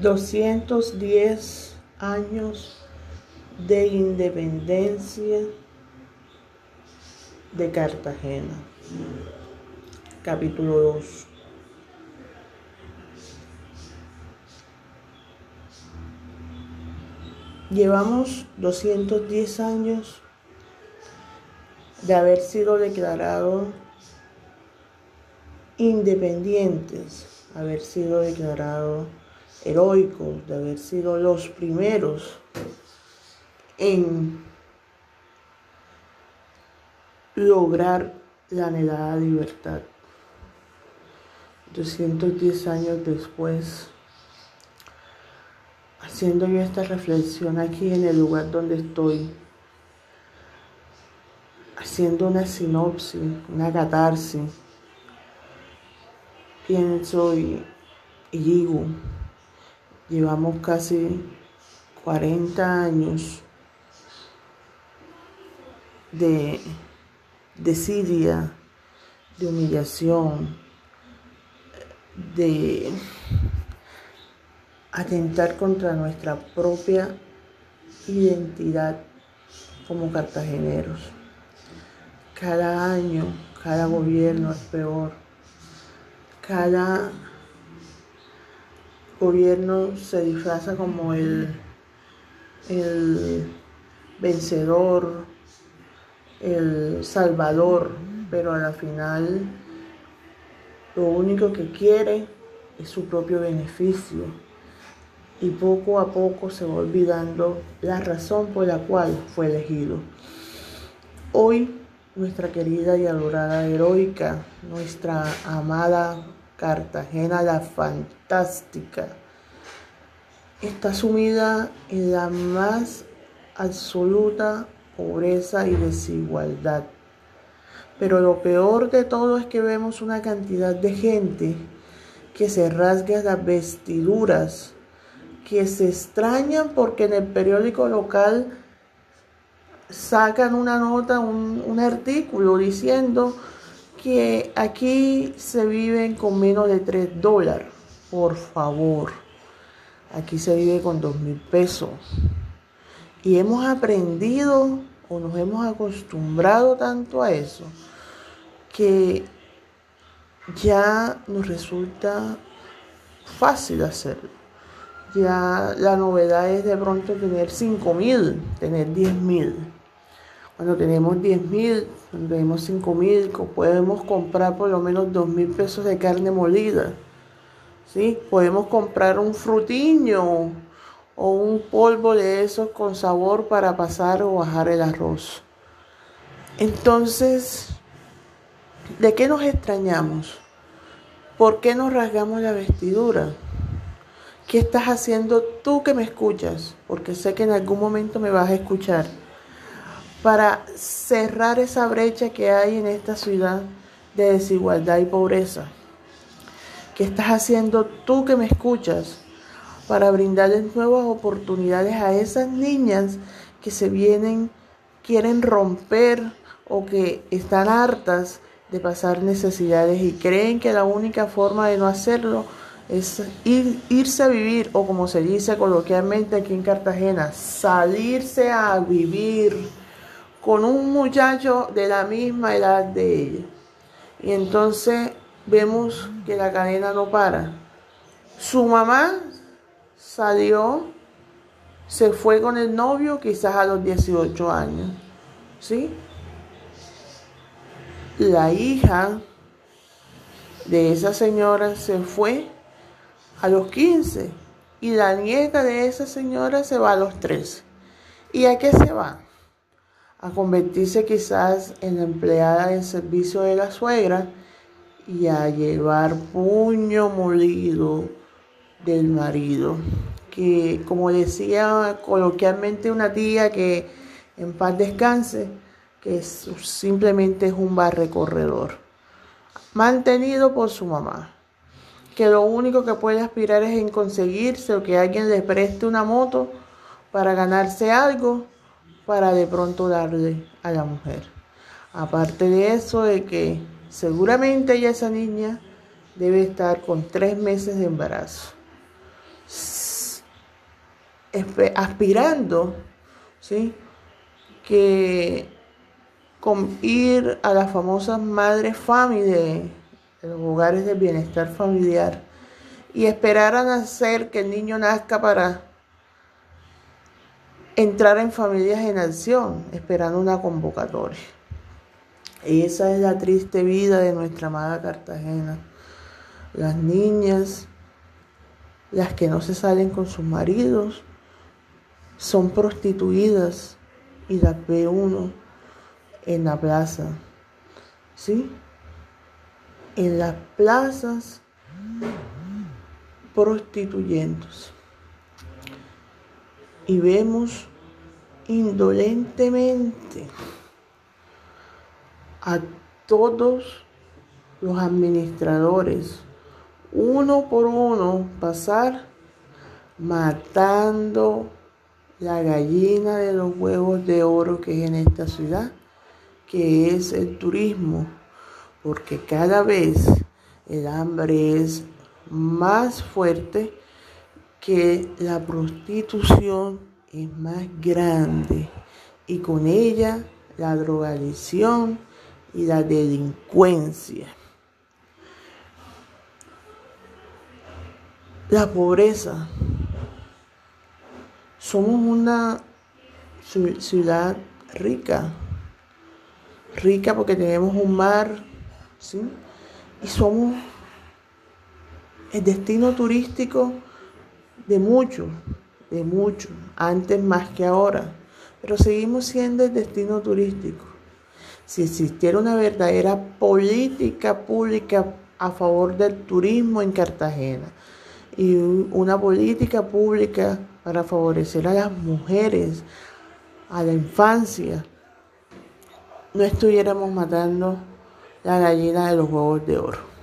210 años de independencia de Cartagena. Capítulo 2. Llevamos 210 años de haber sido declarados independientes, haber sido declarados heroicos, de haber sido los primeros en lograr la anhelada libertad. 210 años después, haciendo yo esta reflexión aquí en el lugar donde estoy, haciendo una sinopsis, una catarsis, pienso y, y digo, llevamos casi 40 años de desidia, de humillación, de atentar contra nuestra propia identidad como cartageneros. Cada año, cada gobierno es peor. Cada gobierno se disfraza como el, el vencedor, el salvador, pero a la final lo único que quiere es su propio beneficio y poco a poco se va olvidando la razón por la cual fue elegido. Hoy nuestra querida y adorada heroica, nuestra amada Cartagena la está sumida en la más absoluta pobreza y desigualdad. Pero lo peor de todo es que vemos una cantidad de gente que se rasga las vestiduras, que se extrañan porque en el periódico local sacan una nota, un, un artículo diciendo que aquí se viven con menos de 3 dólares. Por favor, aquí se vive con 2 mil pesos. Y hemos aprendido o nos hemos acostumbrado tanto a eso que ya nos resulta fácil hacerlo. Ya la novedad es de pronto tener 5 mil, tener 10 mil. Cuando tenemos 10 mil, cuando tenemos 5 mil, podemos comprar por lo menos 2 mil pesos de carne molida. ¿Sí? Podemos comprar un frutiño o un polvo de esos con sabor para pasar o bajar el arroz. Entonces, ¿de qué nos extrañamos? ¿Por qué nos rasgamos la vestidura? ¿Qué estás haciendo tú que me escuchas? Porque sé que en algún momento me vas a escuchar para cerrar esa brecha que hay en esta ciudad de desigualdad y pobreza. ¿Qué estás haciendo tú que me escuchas para brindarles nuevas oportunidades a esas niñas que se vienen, quieren romper o que están hartas de pasar necesidades y creen que la única forma de no hacerlo es irse a vivir o como se dice coloquialmente aquí en Cartagena, salirse a vivir con un muchacho de la misma edad de ella. Y entonces vemos que la cadena no para. Su mamá salió, se fue con el novio quizás a los 18 años. ¿Sí? La hija de esa señora se fue a los 15 y la nieta de esa señora se va a los 13. ¿Y a qué se va? a convertirse quizás en empleada de servicio de la suegra y a llevar puño molido del marido. Que como decía coloquialmente una tía que en paz descanse, que simplemente es un barrecorredor, mantenido por su mamá, que lo único que puede aspirar es en conseguirse o que alguien le preste una moto para ganarse algo para de pronto darle a la mujer. Aparte de eso, de que seguramente ella, esa niña, debe estar con tres meses de embarazo. aspirando, ¿sí? Que con ir a las famosas madres familia, los hogares de bienestar familiar, y esperar a nacer, que el niño nazca para entrar en familias en acción, esperando una convocatoria. Esa es la triste vida de nuestra amada Cartagena. Las niñas, las que no se salen con sus maridos, son prostituidas y las ve uno en la plaza. ¿Sí? En las plazas prostituyéndose. Y vemos indolentemente a todos los administradores, uno por uno, pasar matando la gallina de los huevos de oro que es en esta ciudad, que es el turismo, porque cada vez el hambre es más fuerte que la prostitución es más grande y con ella la drogadicción y la delincuencia. La pobreza. Somos una ciudad rica, rica porque tenemos un mar, ¿sí? Y somos el destino turístico de muchos, de muchos, antes más que ahora, pero seguimos siendo el destino turístico. Si existiera una verdadera política pública a favor del turismo en Cartagena y una política pública para favorecer a las mujeres, a la infancia, no estuviéramos matando la gallina de los huevos de oro.